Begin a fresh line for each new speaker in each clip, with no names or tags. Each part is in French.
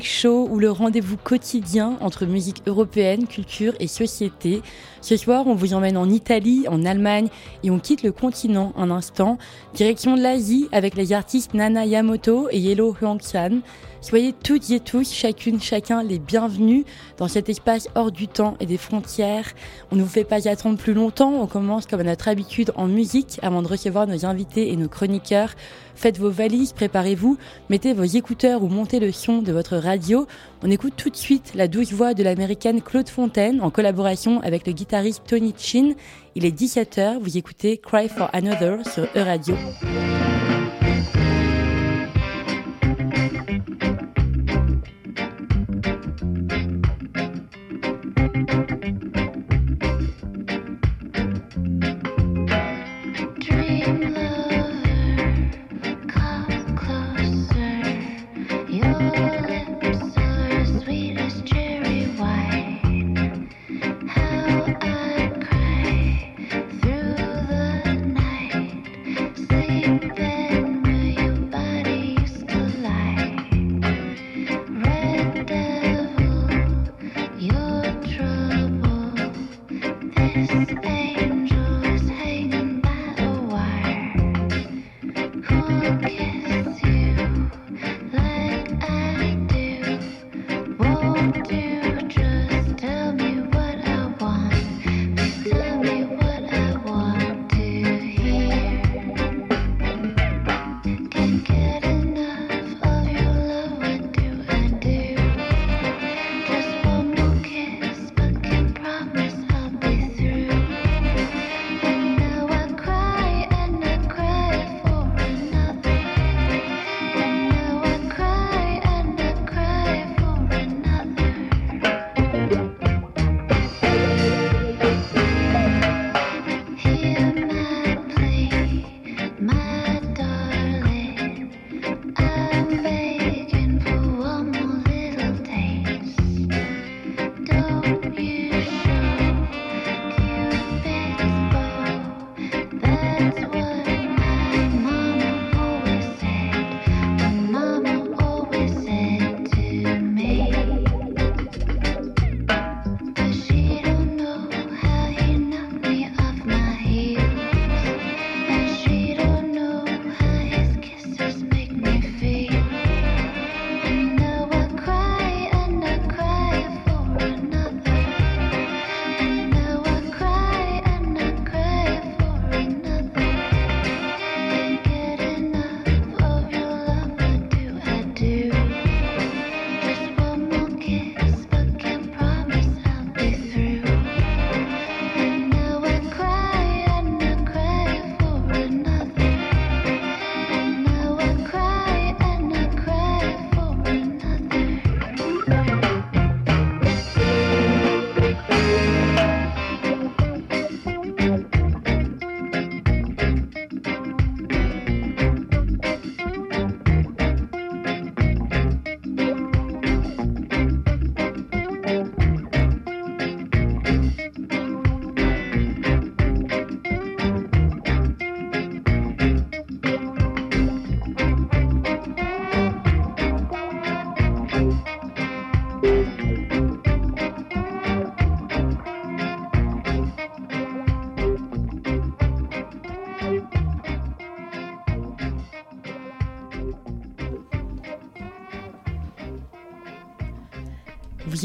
Show ou le rendez-vous quotidien entre musique européenne, culture et société. Ce soir, on vous emmène en Italie, en Allemagne et on quitte le continent un instant. Direction de l'Asie avec les artistes Nana Yamoto et Yellow Huang-chan. Soyez toutes et tous, chacune, chacun, les bienvenus dans cet espace hors du temps et des frontières. On ne vous fait pas attendre plus longtemps. On commence comme à notre habitude en musique avant de recevoir nos invités et nos chroniqueurs. Faites vos valises, préparez-vous, mettez vos écouteurs ou montez le son de votre radio. On écoute tout de suite la douce voix de l'américaine Claude Fontaine en collaboration avec le guitariste Tony Chin. Il est 17h, vous écoutez Cry for Another sur E-Radio.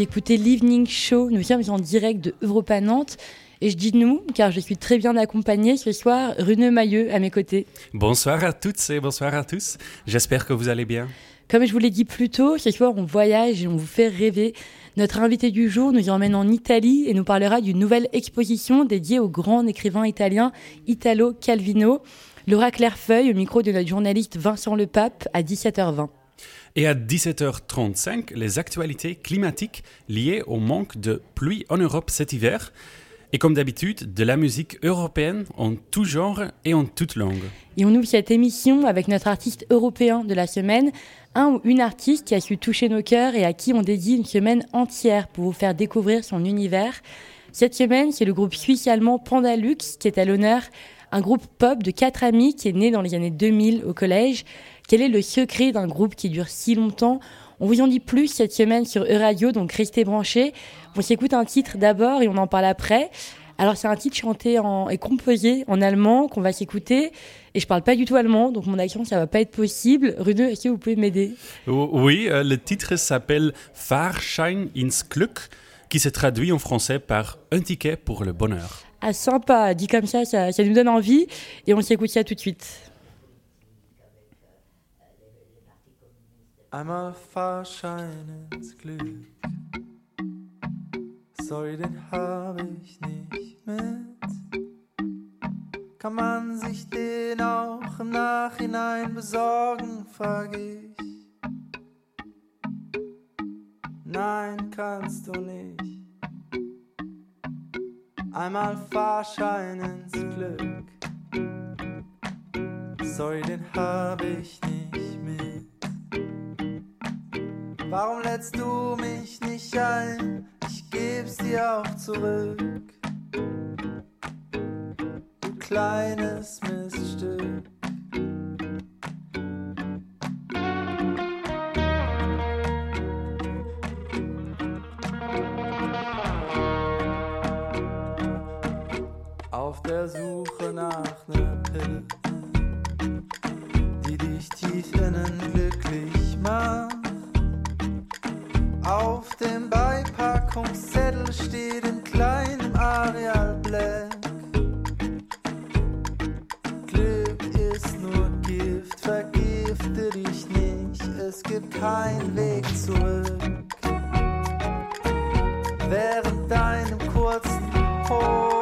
Écoutez l'Evening Show. Nous sommes en direct de Europa Nantes. Et je dis nous, car je suis très bien accompagnée ce soir. Rune Mailleux à mes côtés.
Bonsoir à toutes et bonsoir à tous. J'espère que vous allez bien.
Comme je vous l'ai dit plus tôt, ce soir on voyage et on vous fait rêver. Notre invité du jour nous emmène en Italie et nous parlera d'une nouvelle exposition dédiée au grand écrivain italien Italo Calvino. Laura Clairefeuille au micro de notre journaliste Vincent Lepape à 17h20.
Et à 17h35, les actualités climatiques liées au manque de pluie en Europe cet hiver. Et comme d'habitude, de la musique européenne en tout genre et en toute langue.
Et on ouvre cette émission avec notre artiste européen de la semaine, un ou une artiste qui a su toucher nos cœurs et à qui on dédie une semaine entière pour vous faire découvrir son univers. Cette semaine, c'est le groupe suisse-allemand Pandalux qui est à l'honneur, un groupe pop de quatre amis qui est né dans les années 2000 au collège. Quel est le secret d'un groupe qui dure si longtemps?
On vous en dit plus cette semaine sur E-Radio, donc restez branchés. On s'écoute un titre d'abord et on en parle après. Alors c'est un titre chanté et composé en allemand qu'on va s'écouter. Et je parle pas du tout allemand, donc mon accent ça va pas être possible. Rude, est-ce que vous pouvez m'aider?
Oui, euh, le titre s'appelle Fahrschein ins Glück, qui se traduit en français par un ticket pour le bonheur.
Ah sympa, dit comme ça, ça, ça nous donne envie. Et on s'écoute ça tout de suite. Einmal Fahrschein ins Glück. Sorry, den habe ich nicht mit. Kann man sich den auch im Nachhinein besorgen, frag ich. Nein, kannst du nicht. Einmal Fahrschein ins Glück. Sorry, den habe ich nicht mit. Warum lädst du mich nicht ein? Ich geb's dir auch zurück. Du kleines Miststück. Auf der Suche nach ner Pille, die dich tief innen glücklich macht auf dem Beipackungszettel steht in kleinem Areal Black. Glück ist nur Gift, vergifte dich nicht, es gibt keinen Weg zurück. Während deinem kurzen Hoch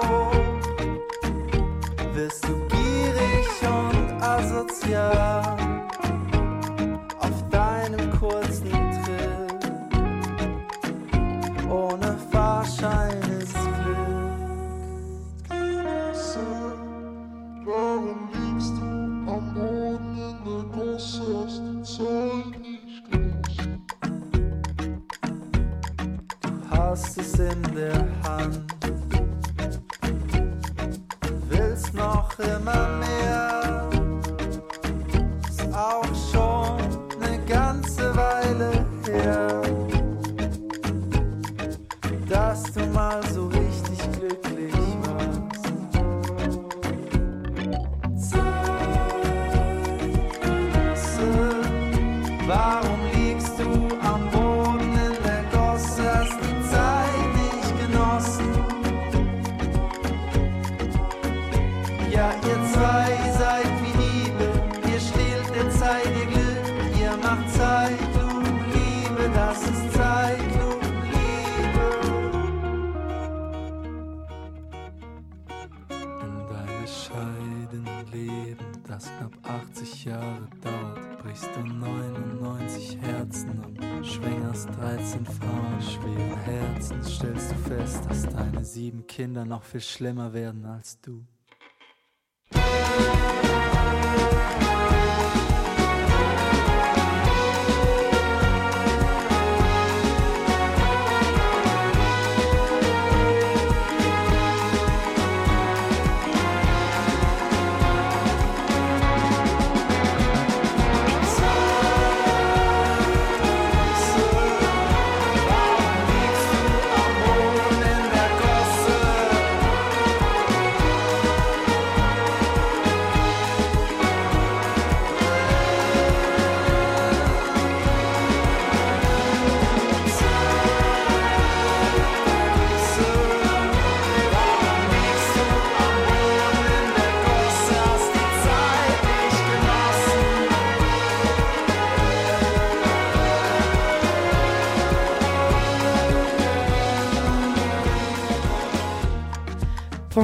Kinder noch viel schlimmer werden als du.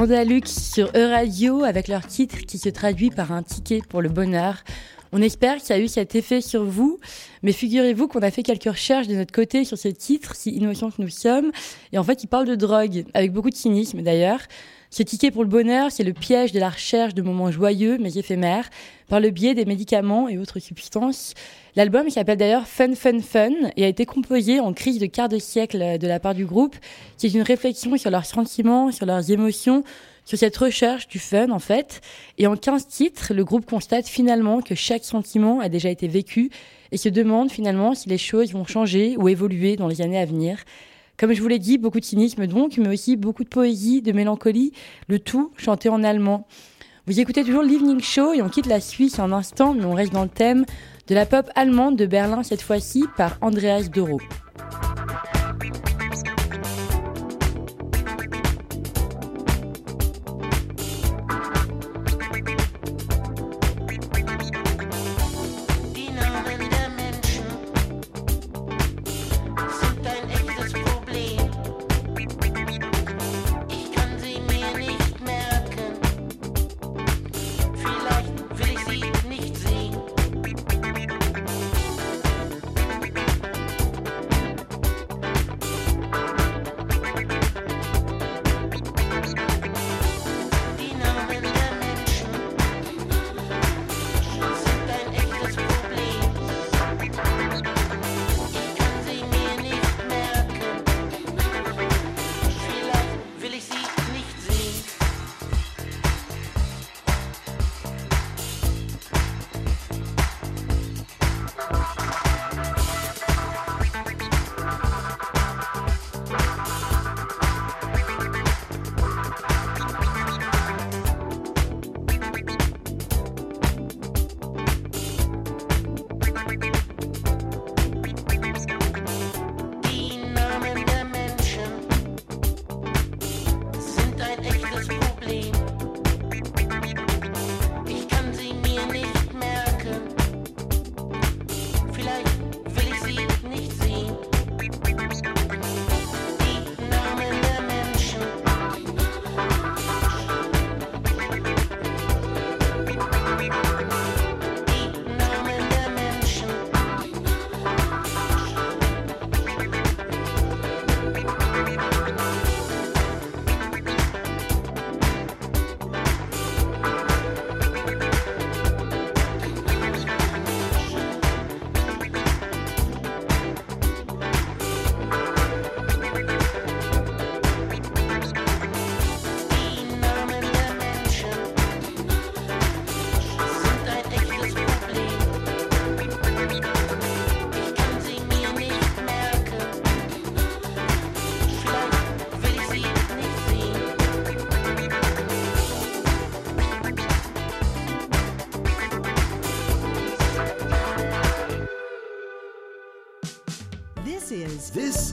Lux sur E-Radio avec leur titre qui se traduit par un ticket pour le bonheur. On espère que ça a eu cet effet sur vous, mais figurez-vous qu'on a fait quelques recherches de notre côté sur ce titre, si innocent que nous sommes, et en fait il parle de drogue, avec beaucoup de cynisme d'ailleurs. Ce ticket pour le bonheur, c'est le piège de la recherche de moments joyeux mais éphémères, par le biais des médicaments et autres substances. L'album s'appelle d'ailleurs Fun Fun Fun et a été composé en crise de quart de siècle de la part du groupe. C'est une réflexion sur leurs sentiments, sur leurs émotions, sur cette recherche du fun en fait. Et en 15 titres, le groupe constate finalement que chaque sentiment a déjà été vécu
et se demande finalement si les choses vont changer ou évoluer dans les années à venir. Comme je vous l'ai dit, beaucoup de cynisme donc, mais aussi beaucoup de poésie, de mélancolie, le tout chanté en allemand. Vous écoutez toujours l'Evening Show et on quitte la Suisse en instant, mais on reste dans le thème de la pop allemande de Berlin cette fois-ci par Andreas Doro.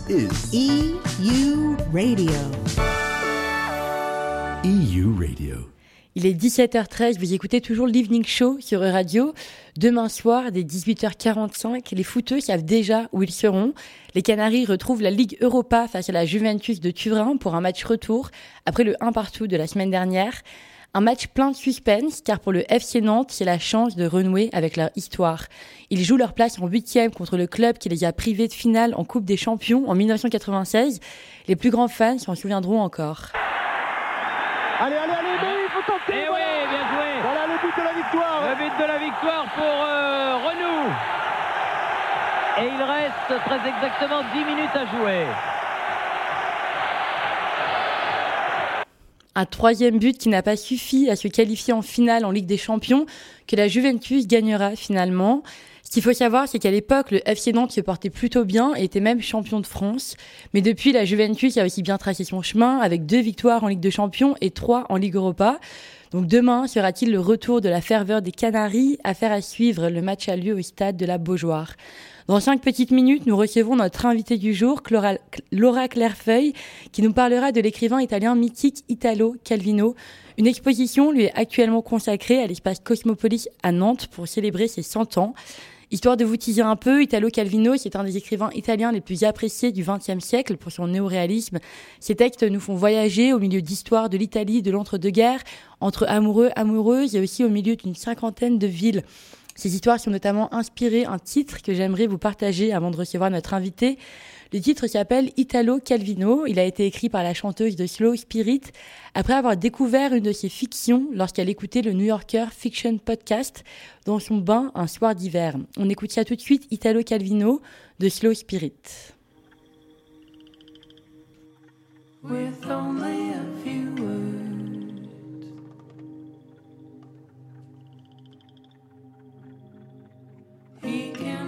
This is EU Radio. EU Radio.
Il est 17h13, vous écoutez toujours l'Evening Show sur Radio. Demain soir, dès 18h45, les footeux savent déjà où ils seront. Les Canaries retrouvent la Ligue Europa face à la Juventus de Turin pour un match retour après le 1 partout de la semaine dernière. Un match plein de suspense, car pour le FC Nantes, c'est la chance de renouer avec leur histoire. Ils jouent leur place en huitième contre le club qui les a privés de finale en Coupe des Champions en 1996. Les plus grands fans s'en souviendront encore.
Allez, allez, allez, mais il faut tenter
Et eh oui, bien joué
Voilà le but de la victoire
Le but de la victoire pour euh, Renou Et il reste très exactement 10 minutes à jouer.
Un troisième but qui n'a pas suffi à se qualifier en finale en Ligue des Champions, que la Juventus gagnera finalement. Ce qu'il faut savoir, c'est qu'à l'époque, le FC Nantes se portait plutôt bien et était même champion de France. Mais depuis, la Juventus a aussi bien tracé son chemin avec deux victoires en Ligue de Champions et trois en Ligue Europa. Donc demain sera-t-il le retour de la ferveur des Canaries? Affaire à suivre, le match a lieu au stade de la Beaujoire. Dans cinq petites minutes, nous recevons notre invité du jour, Laura Clairefeuille, qui nous parlera de l'écrivain italien mythique Italo Calvino. Une exposition lui est actuellement consacrée à l'espace Cosmopolis à Nantes pour célébrer ses 100 ans. Histoire de vous teaser un peu, Italo Calvino, c'est un des écrivains italiens les plus appréciés du XXe siècle pour son néoréalisme. Ses textes nous font voyager au milieu d'histoires de l'Italie de l'entre-deux-guerres, entre amoureux, amoureuses et aussi au milieu d'une cinquantaine de villes. Ces histoires sont notamment inspirées un titre que j'aimerais vous partager avant de recevoir notre invité. Le titre s'appelle Italo Calvino. Il a été écrit par la chanteuse de Slow Spirit après avoir découvert une de ses fictions lorsqu'elle écoutait le New Yorker Fiction Podcast dans son bain un soir d'hiver. On écoute ça tout de suite, Italo Calvino de Slow Spirit.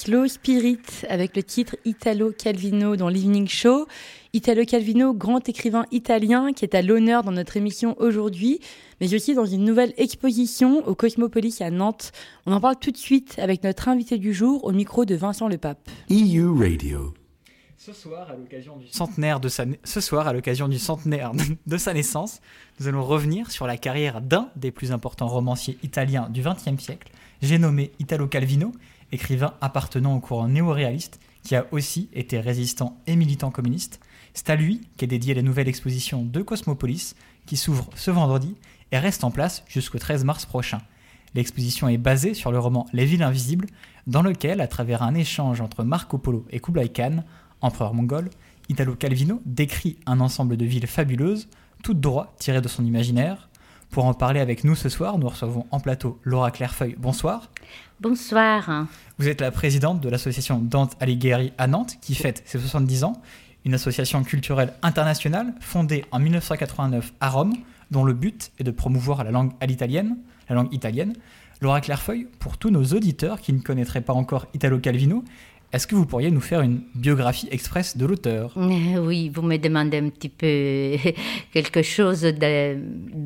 Slow Spirit avec le titre Italo Calvino dans l'Evening Show. Italo Calvino, grand écrivain italien qui est à l'honneur dans notre émission aujourd'hui, mais aussi dans une nouvelle exposition au Cosmopolis à Nantes. On en parle tout de suite avec notre invité du jour au micro de Vincent Lepape.
EU Radio.
Ce soir, à l'occasion du centenaire de sa, ce soir, à l'occasion du centenaire de sa naissance, nous allons revenir sur la carrière d'un des plus importants romanciers italiens du XXe siècle, j'ai nommé Italo Calvino, écrivain appartenant au courant néo-réaliste, qui a aussi été résistant et militant communiste. C'est à lui qu'est dédiée la nouvelle exposition de Cosmopolis, qui s'ouvre ce vendredi et reste en place jusqu'au 13 mars prochain. L'exposition est basée sur le roman Les villes invisibles, dans lequel, à travers un échange entre Marco Polo et Kublai Khan, empereur mongol, Italo Calvino décrit un ensemble de villes fabuleuses, toutes droit tirées de son imaginaire. Pour en parler avec nous ce soir, nous recevons en plateau Laura Clairefeuille. Bonsoir.
Bonsoir.
Vous êtes la présidente de l'association Dante Alighieri à Nantes, qui fête ses 70 ans, une association culturelle internationale fondée en 1989 à Rome, dont le but est de promouvoir la langue à l'italienne, la langue italienne. Laura Clairefeuille, pour tous nos auditeurs qui ne connaîtraient pas encore Italo Calvino, est-ce que vous pourriez nous faire une biographie express de l'auteur?
Oui, vous me demandez un petit peu quelque chose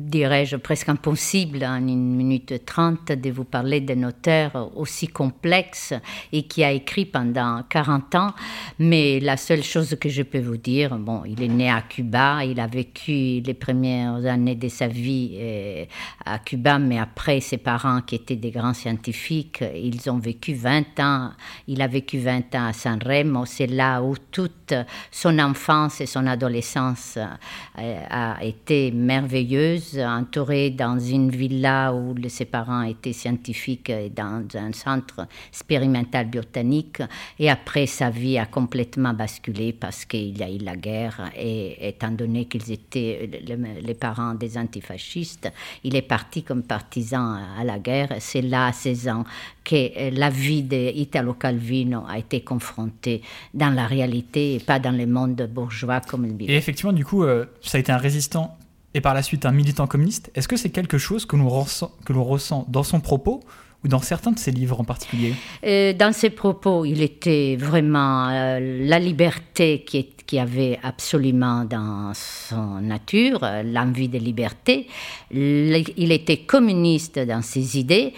dirais-je, presque impossible en une minute trente de vous parler d'un auteur aussi complexe et qui a écrit pendant 40 ans. Mais la seule chose que je peux vous dire, bon, il est né à Cuba, il a vécu les premières années de sa vie euh, à Cuba, mais après ses parents qui étaient des grands scientifiques, ils ont vécu 20 ans, il a vécu 20 ans à Sanremo, c'est là où toute son enfance et son adolescence euh, a été merveilleuse, entouré dans une villa où ses parents étaient scientifiques et dans un centre expérimental botanique. Et après, sa vie a complètement basculé parce qu'il y a eu la guerre et étant donné qu'ils étaient les parents des antifascistes, il est parti comme partisan à la guerre. C'est là, à 16 ans, que la vie d'Italo Calvino a été confrontée dans la réalité et pas dans le monde bourgeois comme il vit.
Et effectivement, du coup, euh, ça a été un résistant et par la suite un militant communiste. Est-ce que c'est quelque chose que l'on ressent, que l'on ressent dans son propos ou dans certains de ses livres en particulier?
Euh, Dans ses propos, il était vraiment euh, la liberté qui, est, qui avait absolument dans son nature, euh, l'envie de liberté. Il était communiste dans ses idées,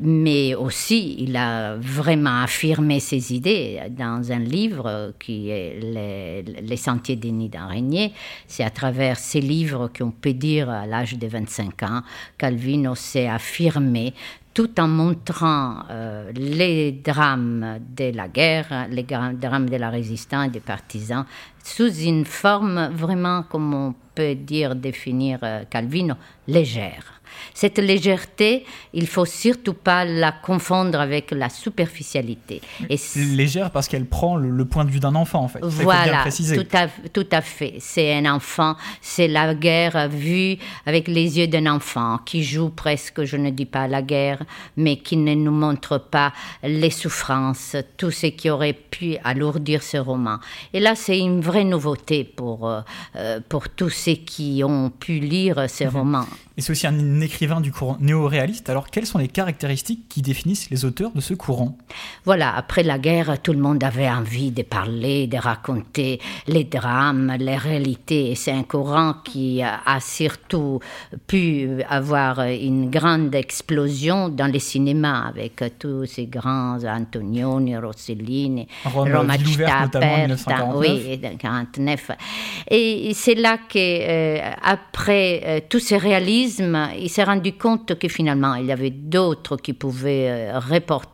mais aussi il a vraiment affirmé ses idées dans un livre qui est Les, Les Sentiers des Nids d'Araignée. C'est à travers ces livres qu'on peut dire à l'âge de 25 ans, Calvino s'est affirmé tout en montrant euh, les drames de la guerre, les drames de la résistance des partisans, sous une forme vraiment, comme on peut dire, définir euh, Calvino, légère. Cette légèreté, il faut surtout pas la confondre avec la superficialité. Et
Légère parce qu'elle prend le, le point de vue d'un enfant, en fait.
Voilà, tout à, tout à fait. C'est un enfant, c'est la guerre vue avec les yeux d'un enfant qui joue presque, je ne dis pas la guerre, mais qui ne nous montre pas les souffrances, tout ce qui aurait pu alourdir ce roman. Et là, c'est une vraie nouveauté pour, euh, euh, pour tous ceux qui ont pu lire ces romans.
Et c'est aussi un écrivain du courant néo-réaliste. Alors, quelles sont les caractéristiques qui définissent les auteurs de ce courant?
Voilà, après la guerre, tout le monde avait envie de parler, de raconter les drames, les réalités. C'est un courant qui a surtout pu avoir une grande explosion dans les cinémas avec tous ces grands Antonioni, Rossellini,
Rome,
Roma
ville ouverte,
Città
notamment, en
Aperta,
1949.
oui, et de 49. Et c'est là que, euh, après euh, tous ces réalismes, il s'est rendu compte que finalement, il y avait d'autres qui pouvaient euh,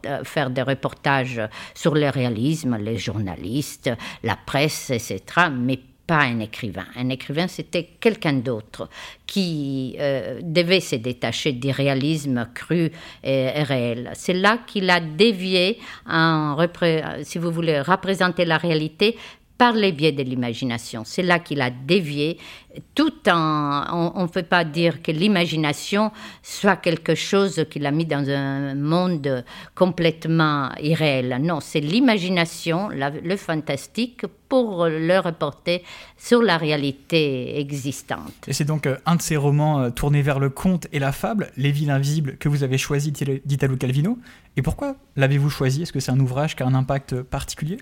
euh, faire des reportages sur le réalisme, les journalistes, la presse, etc., mais pas un écrivain. Un écrivain, c'était quelqu'un d'autre qui euh, devait se détacher du réalisme cru et, réel. C'est là qu'il a dévié, si vous voulez, représenter la réalité par les biais de l'imagination. C'est là qu'il a dévié, tout en... On ne peut pas dire que l'imagination soit quelque chose qu'il a mis dans un monde complètement irréel. Non, c'est l'imagination, le fantastique, pour le reporter sur la réalité existante.
Et c'est donc euh, un de ces romans euh, tournés vers le conte et la fable, Les villes invisibles, que vous avez choisi d'Italo- d'Italo Calvino. Et pourquoi l'avez-vous choisi? Est-ce que c'est un ouvrage qui a un impact particulier?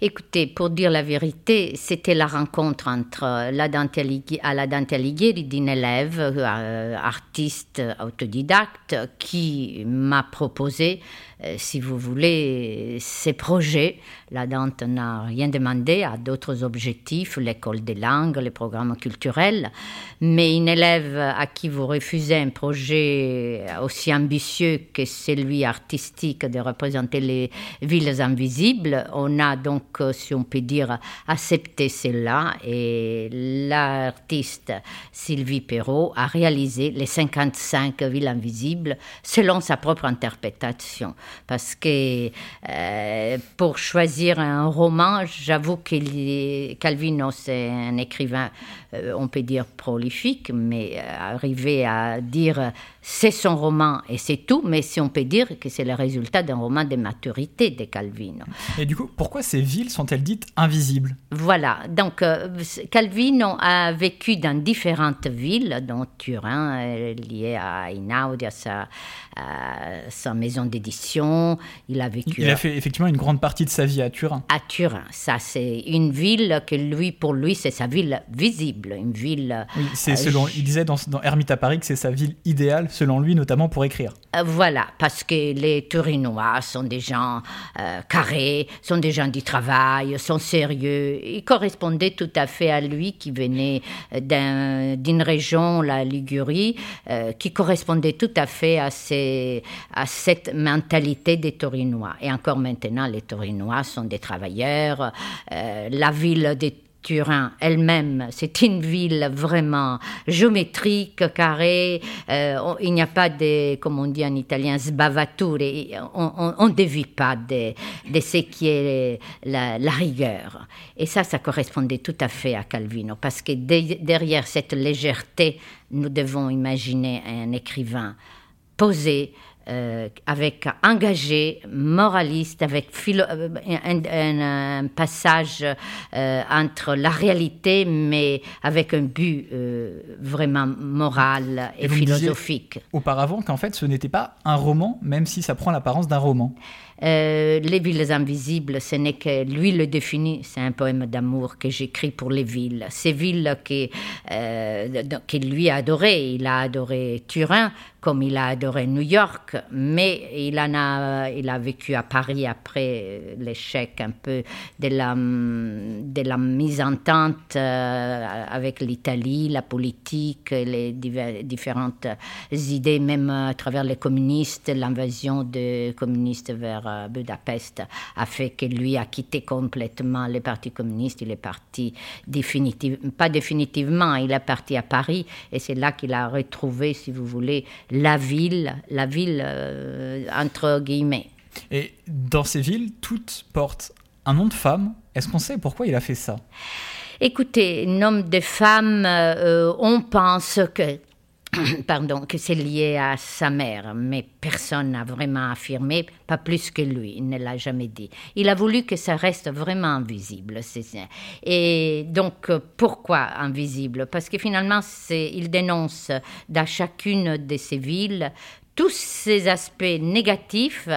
Écoutez, pour dire la vérité, c'était la rencontre entre la Dante Alighieri, à la Dante Alighieri d'une élève, euh, artiste autodidacte, qui m'a proposé, si vous voulez, ses projets. La Dante n'a rien demandé à d'autres objectifs, l'école des langues, les programmes culturels, mais une élève à qui vous refusez un projet aussi ambitieux que celui artistique de représenter les villes invisibles, on a donc, euh, si on peut dire, accepté cela et l'artiste Sylvie Perrault a réalisé les 55 villes invisibles selon sa propre interprétation. Parce que euh, pour choisir un roman, j'avoue que Calvino, c'est un écrivain, euh, on peut dire prolifique, mais euh, arriver à dire c'est son roman et c'est tout, mais si on peut dire que c'est le résultat d'un roman de maturité de Calvino.
Et du coup, pourquoi ces villes sont-elles dites invisibles?
Voilà, donc euh, Calvino a vécu dans différentes villes, dont Turin, euh, lié à Einaudi, à sa, à sa maison d'édition. Il a vécu
Il a fait effectivement une grande partie de sa vie à Turin.
à Turin. Ça, c'est une ville que lui, pour lui, c'est sa ville visible, une ville.
Oui, c'est
euh,
selon, il disait dans, dans Ermite à Paris que c'est sa ville idéale, selon lui, notamment pour écrire.
Euh, Voilà, parce que les Turinois sont des gens euh, carrés, sont des gens du travail, sont sérieux. Ils correspondaient tout à fait à lui qui venait euh, d'un- d'une région, la Ligurie, qui correspondait tout à fait à, cette mentalité des Turinois. Et encore maintenant, les Turinois sont des travailleurs. La ville des Turin elle-même, c'est une ville vraiment géométrique, carrée. Euh, il n'y a pas de, comme on dit en italien, sbavature. On ne dévie pas de, de ce qui est la, rigueur. Et ça, ça correspondait tout à fait à Calvino, parce que de- derrière cette légèreté, nous devons imaginer un écrivain posé, euh, avec engagé, moraliste, avec philo- euh, un, un- un passage euh, entre la réalité, mais avec un but euh, vraiment moral et,
Et
philosophique.
Auparavant, qu'en fait, ce n'était pas un roman, même si ça prend l'apparence d'un roman.
Euh, les villes invisibles, ce n'est que lui le définit, c'est un poème d'amour que j'écris pour les villes. Ces villes que, euh, qu'il lui a adorées. Il a adoré Turin comme il a adoré New York, mais il, a, vécu à Paris après l'échec un peu de la, mise en tente euh, avec l'Italie, la politique, les différentes idées, même à travers les communistes, l'invasion des communistes vers euh, Budapest a fait que lui a quitté complètement les partis communistes. Il est parti définitivement, pas définitivement, il est parti à Paris et c'est là qu'il a retrouvé, si vous voulez, la ville, la ville euh, entre guillemets.
Et dans ces villes, toutes portent un nom de femme. Est-ce qu'on sait pourquoi il a fait ça?
Écoutez, nom de femme, euh, on pense que pardon, que c'est lié à sa mère, mais personne n'a vraiment affirmé, pas plus que lui, il ne l'a jamais dit. Il a voulu que ça reste vraiment invisible. Et donc, euh, pourquoi invisible? Parce que finalement, il dénonce dans chacune de ces villes tous ces aspects négatifs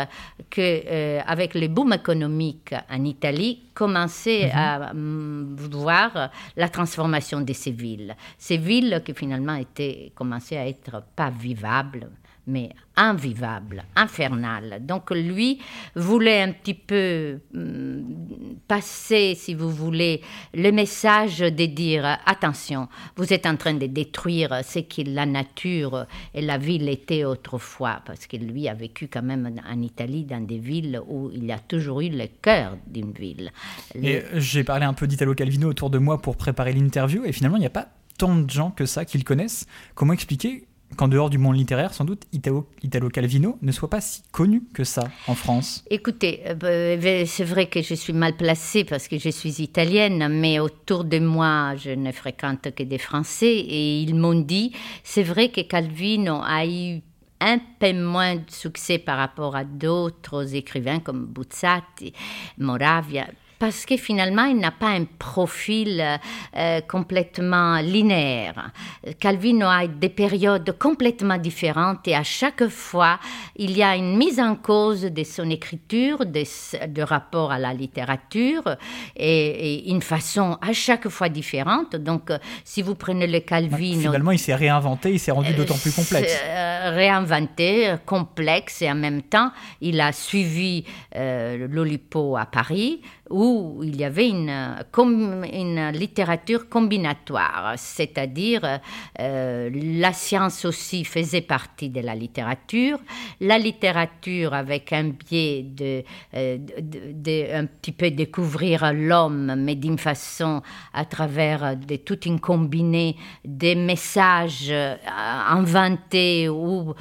que, euh, avec le boom économique en Italie, commençaient à hum, voir la transformation de ces villes. Ces villes qui finalement étaient commençaient à être pas vivables, mais invivables, infernales. Donc lui voulait un petit peu hum, passer, si vous voulez, le message de dire attention, vous êtes en train de détruire ce que la nature et la ville étaient autrefois, parce que lui a vécu quand même en Italie dans des villes où il a toujours eu le cœur d'une ville.
Et j'ai parlé un peu d'Italo Calvino autour de moi pour préparer l'interview, et finalement, il n'y a pas tant de gens que ça qui le connaissent. Comment expliquer qu'en dehors du monde littéraire, sans doute, Italo, Calvino ne soit pas si connu que ça en France.
Écoutez, euh, bah, c'est vrai que je suis mal placée parce que je suis italienne, mais autour de moi, je ne fréquente que des Français et ils m'ont dit, c'est vrai que Calvino a eu un peu moins de succès par rapport à d'autres écrivains comme Buzzati, Moravia, parce que finalement, il n'a pas un profil euh, complètement linéaire. Calvino a des périodes complètement différentes et à chaque fois, il y a une mise en cause de son écriture, de, de rapport à la littérature et, et, une façon à chaque fois différente. Donc, euh, si vous prenez le Calvino...
Finalement, il s'est réinventé, il s'est rendu d'autant plus complexe.
Euh, réinventé, complexe et en même temps, il a suivi euh, l'Olipo à Paris où il y avait une, littérature combinatoire, c'est-à-dire euh, la science aussi faisait partie de la littérature, la littérature avec un biais de, euh, un petit peu découvrir l'homme, mais d'une façon à travers de toute une combinée des messages euh, inventés ou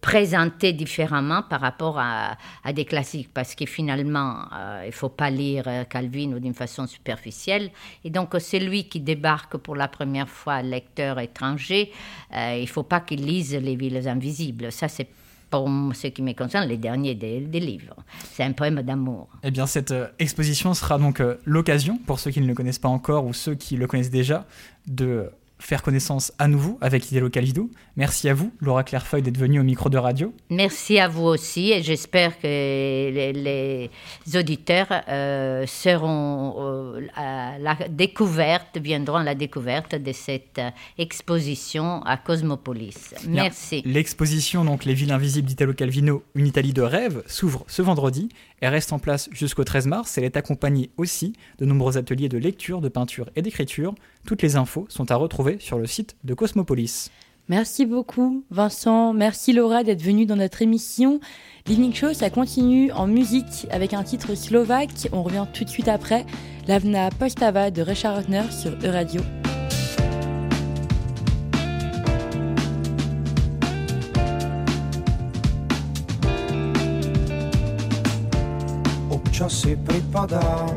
présentés différemment par rapport à, à, des classiques, parce que finalement, il ne faut pas lire Calvin ou d'une façon superficielle. Et donc, c'est lui qui débarque pour la première fois, lecteur étranger. Euh, il ne faut pas qu'il lise Les villes invisibles. Ça, c'est pour ce qui me concerne, les derniers des, des livres. C'est un poème d'amour.
Eh bien, cette euh, exposition sera donc euh, l'occasion, pour ceux qui ne le connaissent pas encore ou ceux qui le connaissent déjà, de faire connaissance à nouveau avec Italo Calvido. Merci à vous, Laura Clairefeuille, d'être venue au micro de radio.
Merci à vous aussi et j'espère que les, les auditeurs euh, seront euh, à la découverte, viendront à la découverte de cette euh, exposition à Cosmopolis. Merci.
L'exposition, donc Les villes invisibles d'Italo Calvino, une Italie de rêve, s'ouvre ce vendredi et reste en place jusqu'au 13 mars. Elle est accompagnée aussi de nombreux ateliers de lecture, de peinture et d'écriture. Toutes les infos sont à retrouver sur le site de Cosmopolis.
Merci beaucoup Vincent, merci Laura d'être venue dans notre émission. L'Evening Show, ça continue en musique avec un titre slovaque. On revient tout de suite après. L'Avna Postava de Richard Hotner sur E-Radio.
Občas si pripadám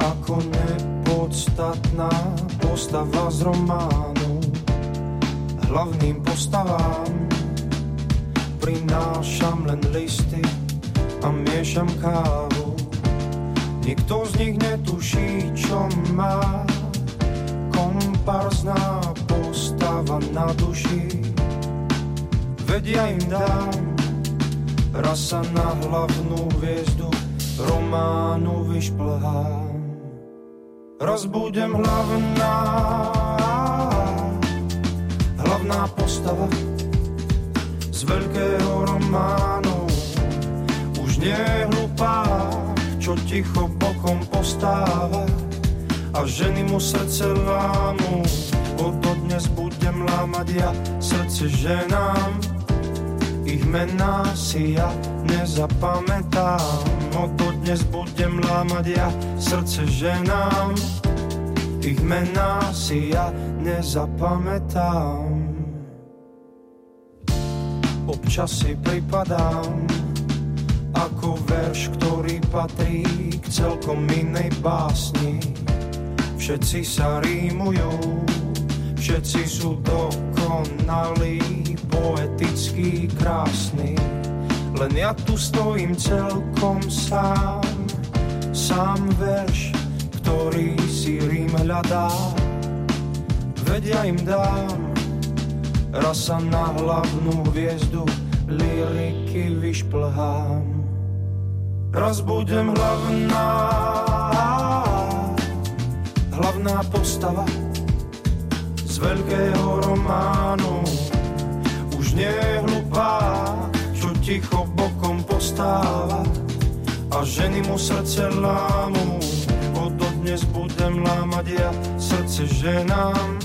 ako nepodstatná postava z románu hlavným postavám prinášam len listy a miešam kávu. Nikto z nich netuší, čo má komparzná postava na duši. Vedia im dám raz sa na hlavnú hviezdu románu vyšplhám. Raz budem hlavná hlavná postava z veľkého románu. Už nie je hlupá, čo ticho bokom postáva a ženy mu srdce lámu. Od dnes budem lámať ja srdce ženám, ich mená si ja nezapamätám. Od dnes budem lámať ja srdce ženám, ich mená si ja nezapamätám. Občas si pripadám ako verš, ktorý patrí k celkom inej básni. Všetci sa rímujú, všetci sú dokonalí poetický, krásny. Len ja tu stojím celkom sám, sám verš, ktorý si Rím hľadá. Veď ja im dám, raz sa na hlavnú hviezdu lyriky vyšplhám. Raz budem hlavná, hlavná postava z veľkého románu. Je hlupá, čo ticho bokom postáva a ženy mu srdce lámu. Od dnes budem lámať ja srdce ženám,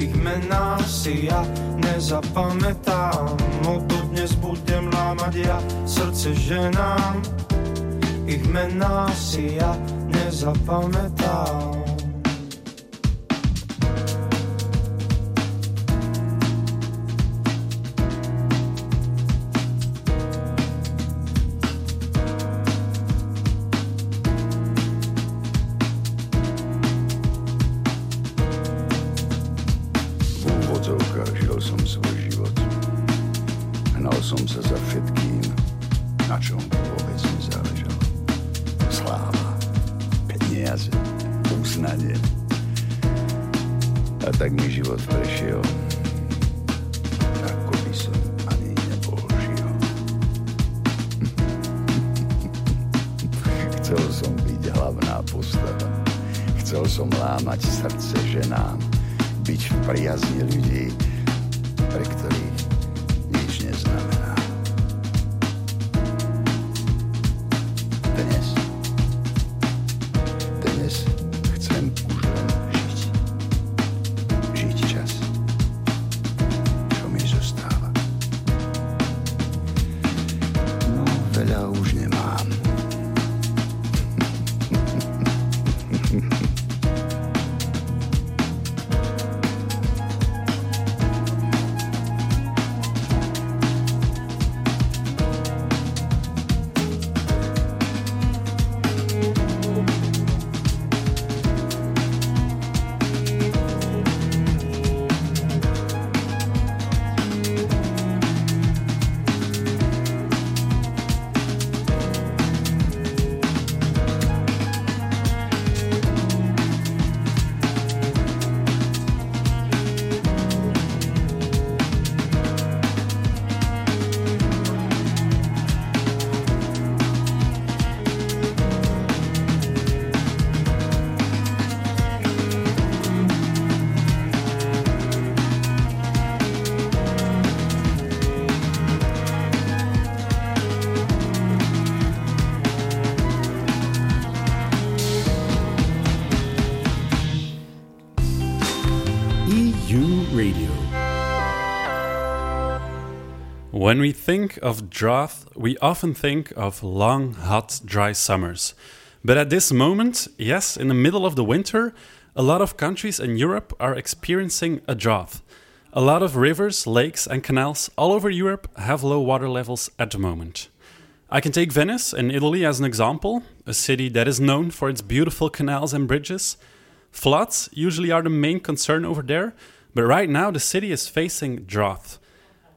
ich mená si ja nezapamätám. Od dnes budem lámať ja srdce ženám, ich mená si ja nezapamätám.
When we think of drought, we often think of long, hot, dry summers. But at this moment, yes, in the middle of the winter, a lot of countries in Europe are experiencing a drought. A lot of rivers, lakes, and canals all over Europe have low water levels at the moment. I can take Venice in Italy as an example, a city that is known for its beautiful canals and bridges. Floods usually are the main concern over there, but right now the city is facing drought.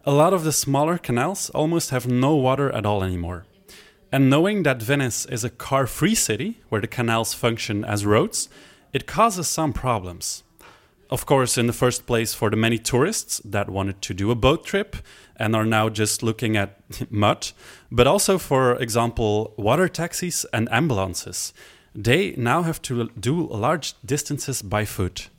A lot of the smaller canals almost have no water at all anymore. And knowing that Venice is a car free city, where the canals function as roads, it causes some problems. Of course, in the first place, for the many tourists that wanted to do a boat trip and are now just looking at mud, but also, for example, water taxis and ambulances. They now have to do large distances by foot.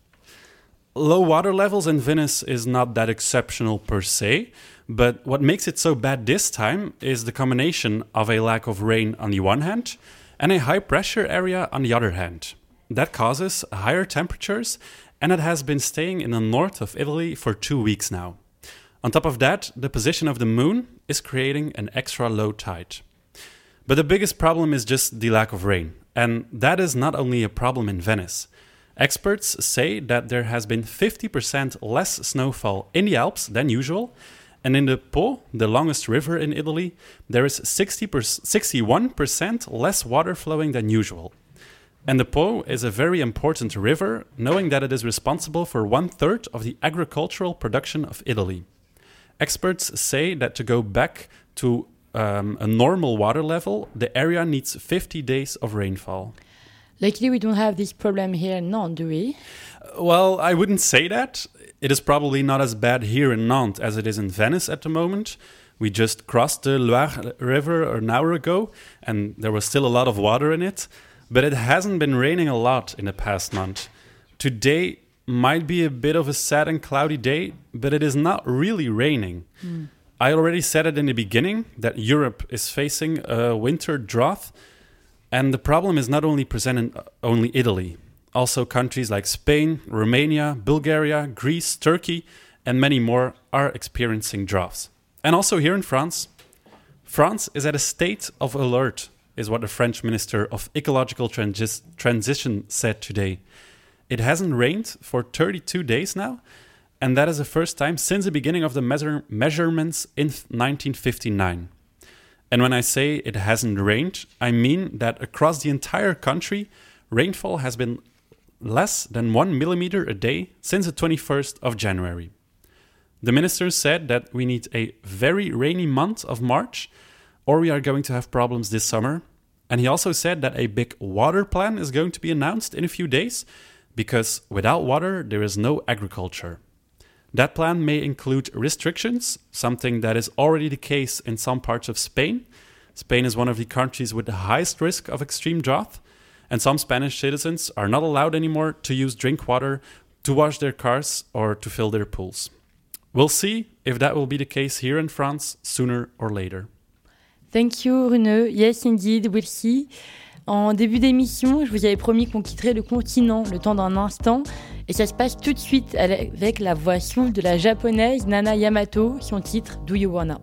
Low water levels in Venice is not that exceptional per se, but what makes it so bad this time is the combination of a lack of rain on the one hand and a high pressure area on the other hand. That causes higher temperatures and it has been staying in the north of Italy for two weeks now. On top of that, the position of the moon is creating an extra low tide. But the biggest problem is just the lack of rain, and that is not only a problem in Venice. Experts say that there has been 50% less snowfall in the Alps than usual, and in the Po, the longest river in Italy, there is 60 61% less water flowing than usual. And the Po is a very important river, knowing that it is responsible for one third of the agricultural production of Italy. Experts say that to go back to um, a normal water level, the area needs 50 days of rainfall.
Luckily, we don't have this problem here in Nantes, do we?
Well, I wouldn't say that. It is probably not as bad here in Nantes as it is in Venice at the moment. We just crossed the Loire River an hour ago, and there was still a lot of water in it. But it hasn't been raining a lot in the past month. Today might be a bit of a sad and cloudy day, but it is not really raining.
Hmm.
I already said it in the beginning that Europe is facing a winter drought, and the problem is not only present in uh, only Italy. Also, countries like Spain, Romania, Bulgaria, Greece, Turkey, and many more are experiencing droughts. And also here in France. France is at a state of alert, is what the French Minister of Ecological Transition said today. It hasn't rained for 32 days now, and that is the first time since the beginning of the measure- measurements in 1959. And when I say it hasn't rained, I mean that across the entire country, rainfall has been less than one millimeter a day since the 21st of January. The minister said that we need a very rainy month of March, or we are going to have problems this summer. And he also said that a big water plan is going to be announced in a few days, because without water, there is no agriculture. That plan may include restrictions, something that is already the case in some parts of Spain. Spain is one of the countries with the highest risk of extreme drought, and some Spanish citizens are not allowed anymore to use drink water, to wash their cars, or to fill their pools. We'll see if that will be the case here in France sooner or later.
Thank you, Rune. Yes, indeed, we'll see. En début d'émission, je vous avais promis qu'on quitterait le continent le temps d'un instant. Et ça se passe tout de suite avec la voix soul de la japonaise Nana Yamato, son titre Do You Wanna?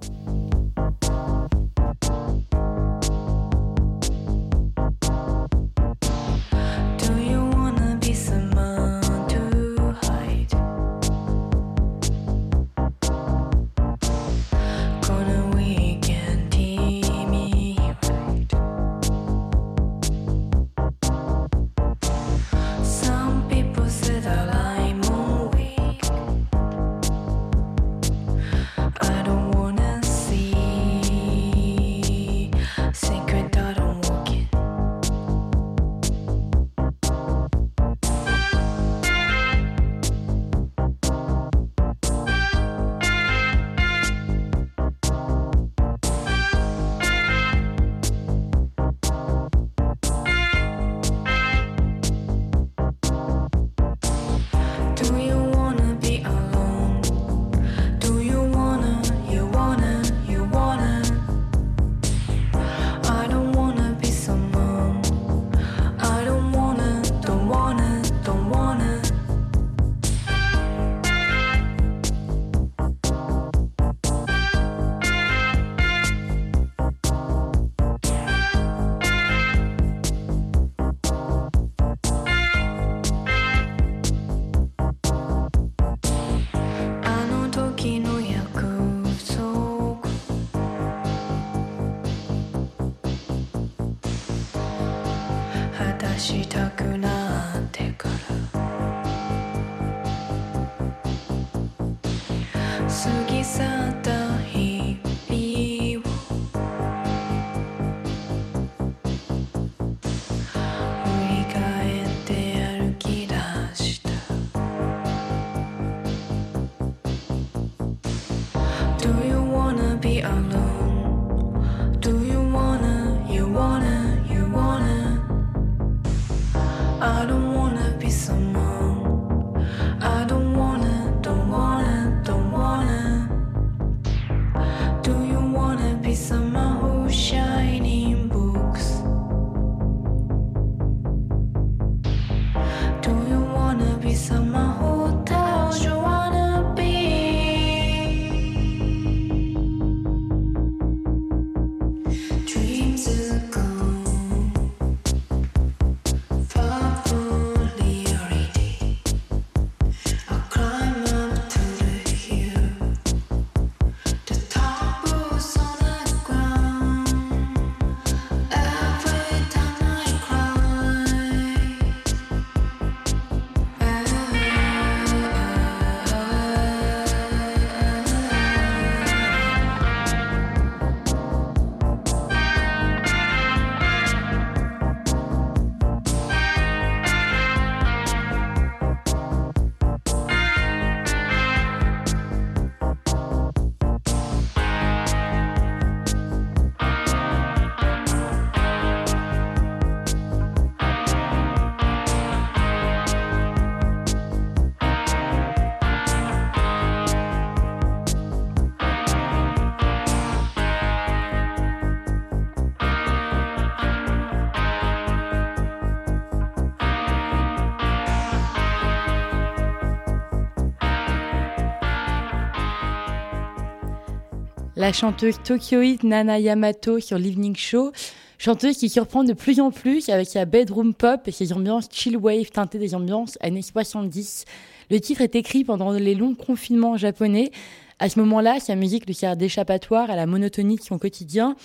La chanteuse Tokyoïde Nana Yamato sur l'Evening Show. Chanteuse qui surprend de plus en plus avec sa bedroom pop et ses ambiances chill wave teintées des ambiances années 70. Le titre est écrit pendant les longs confinements japonais. À ce moment-là, sa musique lui sert d'échappatoire à la monotonie de son quotidien.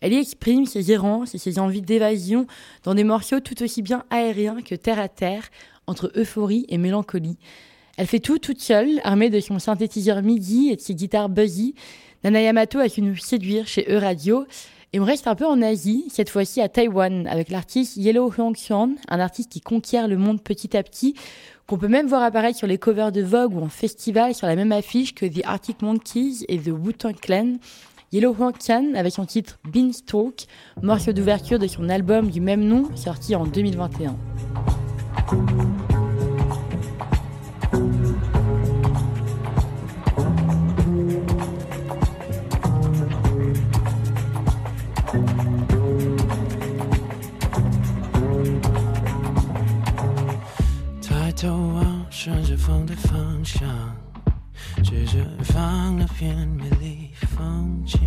Elle y exprime ses errances et ses envies d'évasion dans des morceaux tout aussi bien aériens que terre à terre, entre euphorie et mélancolie. Elle fait tout toute seule, armée de son synthétiseur MIDI et de ses guitares buzzy. Nana Yamato a su nous séduire chez E-Radio. Et on reste un peu en Asie, cette fois-ci à Taïwan, avec l'artiste Yellow Hongxian, un artiste qui conquiert le monde petit à petit, qu'on peut même voir apparaître sur les covers de Vogue ou en festival sur la même affiche que The Arctic Monkeys et The Wu-Tang Clan. Yellow Hongxian avec son titre Beanstalk, morceau d'ouverture de son album du même nom, sorti en 2021.
风的方向，指着远方那片美丽风景。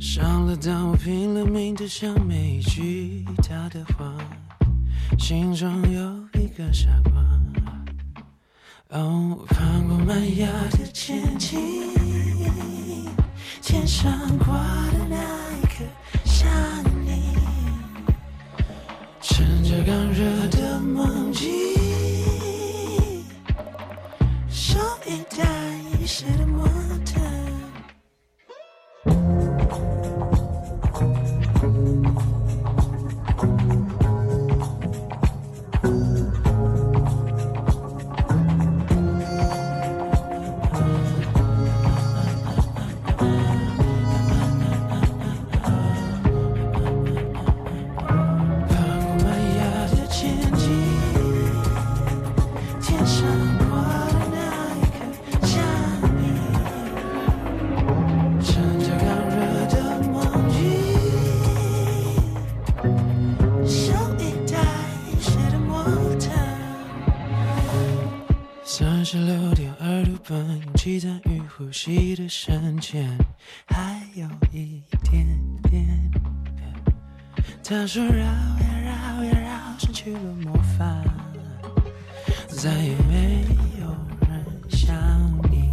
上了当，我拼了命的想每一句他的话，心中有一个傻瓜。哦、我翻过麦芽的前景，天上挂的那一颗想你，趁着刚热的梦境。ain't 气在与呼吸的深浅，还有一点点。他说绕呀绕呀绕，失去了魔法，再也没有人像你。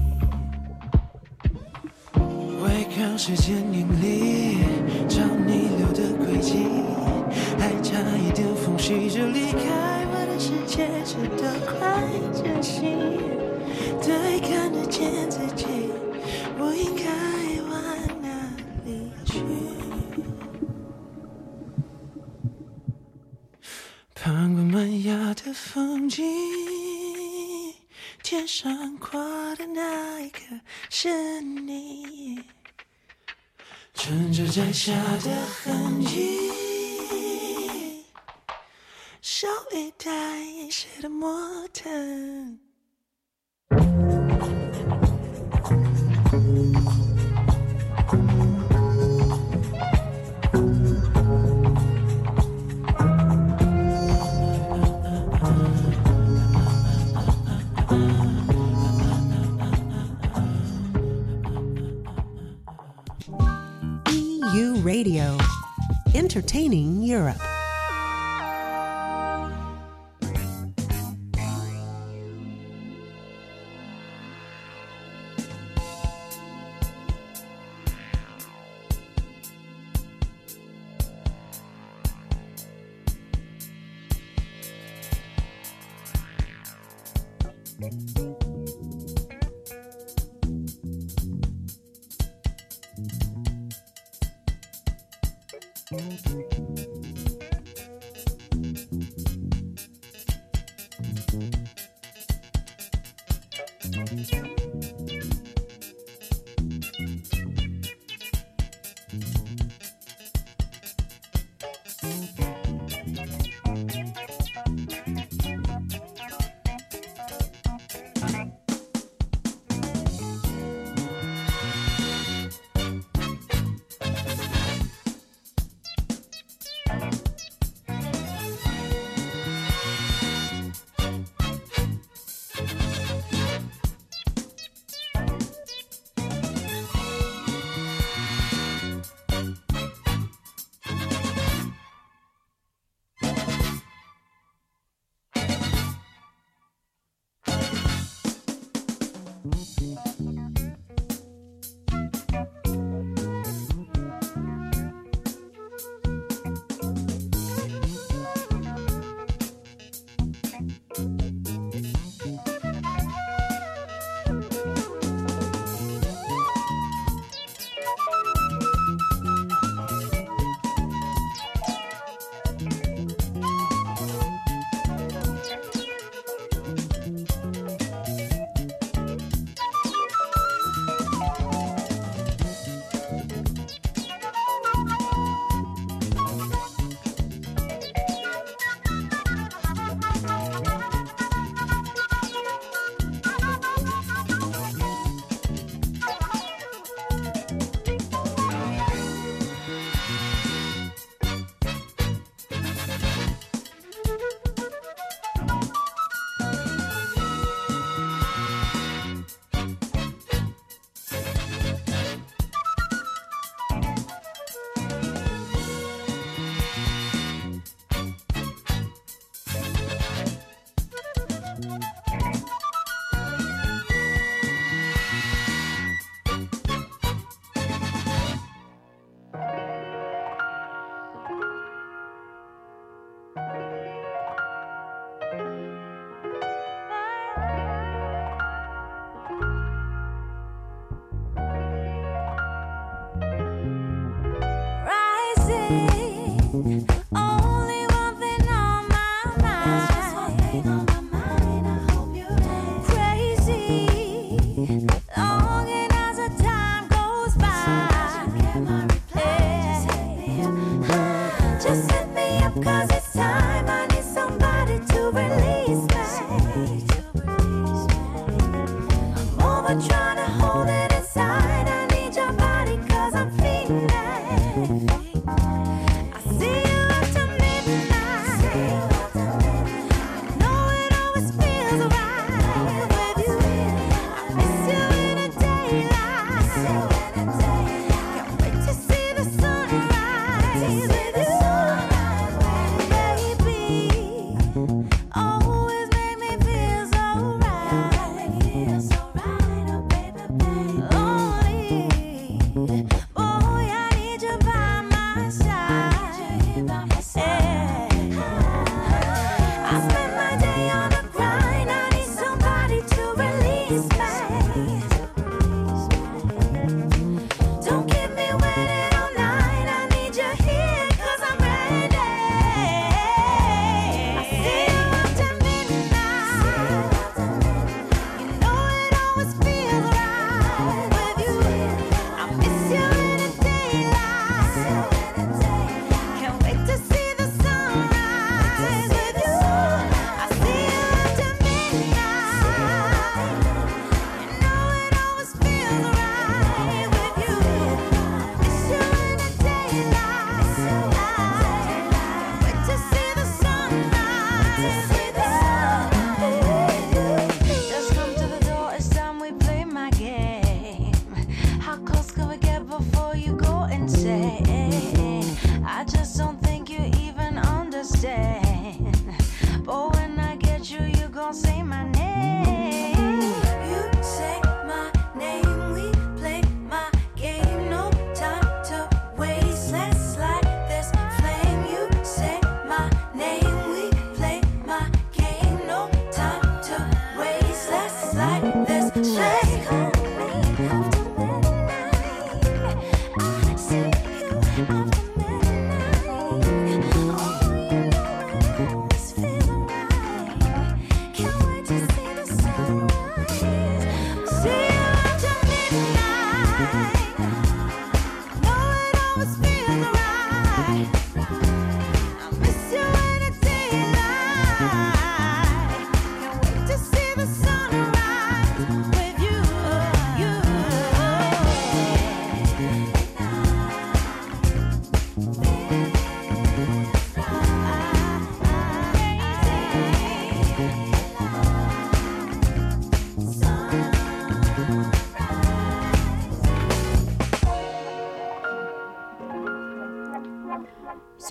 微靠时间引力，找你留的轨迹，还差一点缝隙就离开我的世界，直到快窒息，才看得见自己。我应该往哪里去？爬过麦芽的风景，天上挂的那一颗是你，趁着摘下的痕迹，手一带一些的模 EU
Radio, entertaining Europe.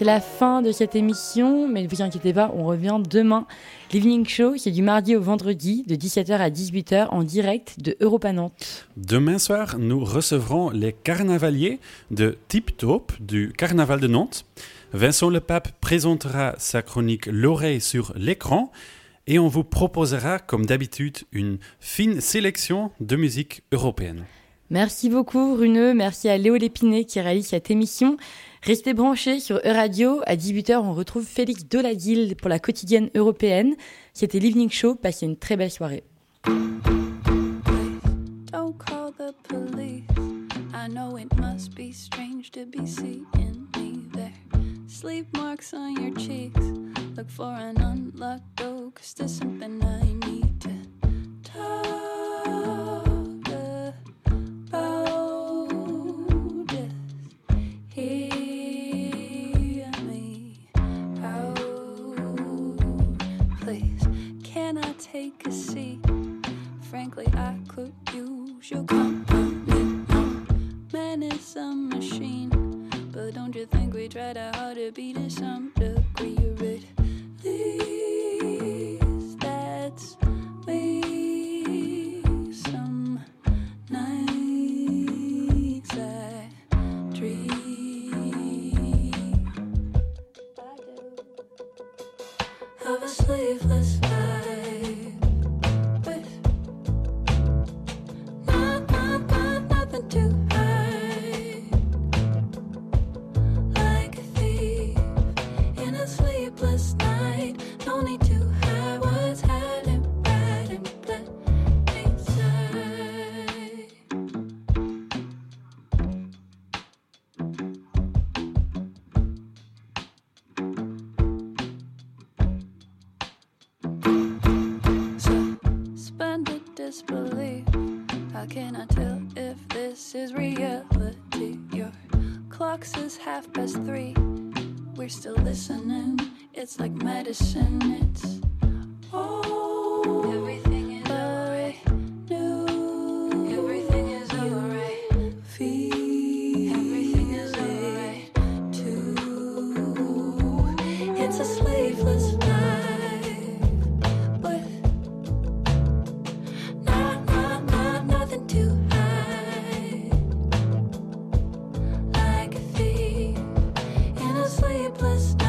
la fin de cette émission, mais ne vous inquiétez pas, on revient demain. L'Evening Show, c'est du mardi au vendredi, de 17h à 18h, en direct de Europa Nantes.
Demain soir, nous recevrons les carnavaliers de Tip Top du Carnaval de Nantes. Vincent Le Pape présentera sa chronique L'oreille sur l'écran et on vous proposera, comme d'habitude, une fine sélection de musique européenne.
Merci beaucoup, Runeux. Merci à Léo Lépiné qui réalise cette émission. Restez branchés sur E-Radio. À 18h, on retrouve Félix Delaguille pour la quotidienne européenne. C'était l'Evening Show. Passez une très belle soirée.
Don't call the police. I know it must be strange to be seeing me there. Sleep marks on your cheeks. Look for an unlocked door. Cause there's something I need to talk. take a seat. Frankly, I could use your company. first time